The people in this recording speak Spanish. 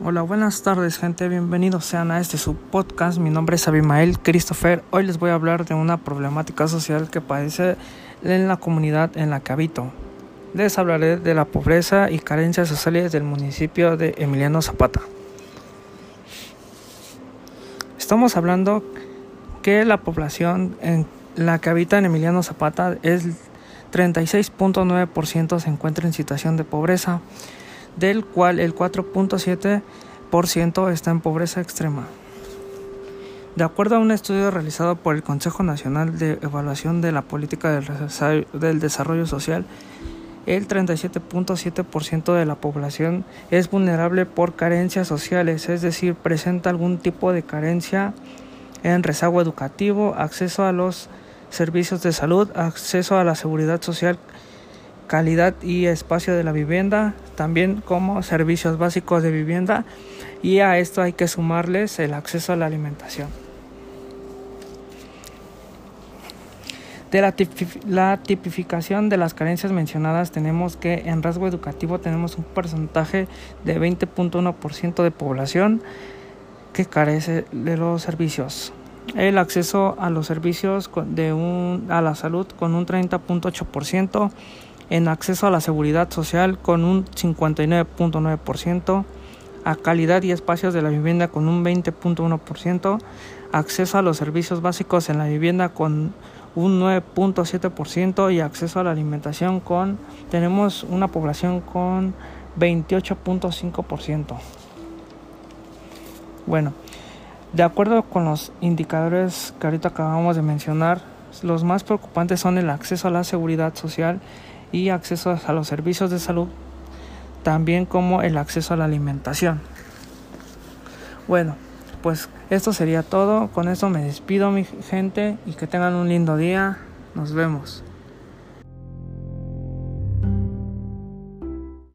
Hola, buenas tardes gente, bienvenidos sean a este subpodcast. Mi nombre es Abimael Christopher. Hoy les voy a hablar de una problemática social que padece en la comunidad en la que habito. Les hablaré de la pobreza y carencias sociales del municipio de Emiliano Zapata. Estamos hablando que la población en la que habita en Emiliano Zapata es 36.9% se encuentra en situación de pobreza del cual el 4.7% está en pobreza extrema. De acuerdo a un estudio realizado por el Consejo Nacional de Evaluación de la Política del Desarrollo Social, el 37.7% de la población es vulnerable por carencias sociales, es decir, presenta algún tipo de carencia en rezago educativo, acceso a los servicios de salud, acceso a la seguridad social, calidad y espacio de la vivienda, también como servicios básicos de vivienda y a esto hay que sumarles el acceso a la alimentación. De la, tipificación de las carencias mencionadas tenemos que en rasgo educativo tenemos un porcentaje de 20.1% de población que carece de los servicios. El acceso a los servicios de un, a la salud con un 30.8%, en acceso a la seguridad social con un 59.9%, a calidad y espacios de la vivienda con un 20.1%, acceso a los servicios básicos en la vivienda con un 9.7% y acceso a la alimentación con tenemos una población con 28.5%. Bueno, de acuerdo con los indicadores que ahorita acabamos de mencionar, los más preocupantes son el acceso a la seguridad social y acceso a los servicios de salud, también como el acceso a la alimentación. Bueno, pues esto sería todo. Con esto me despido mi gente y que tengan un lindo día. Nos vemos.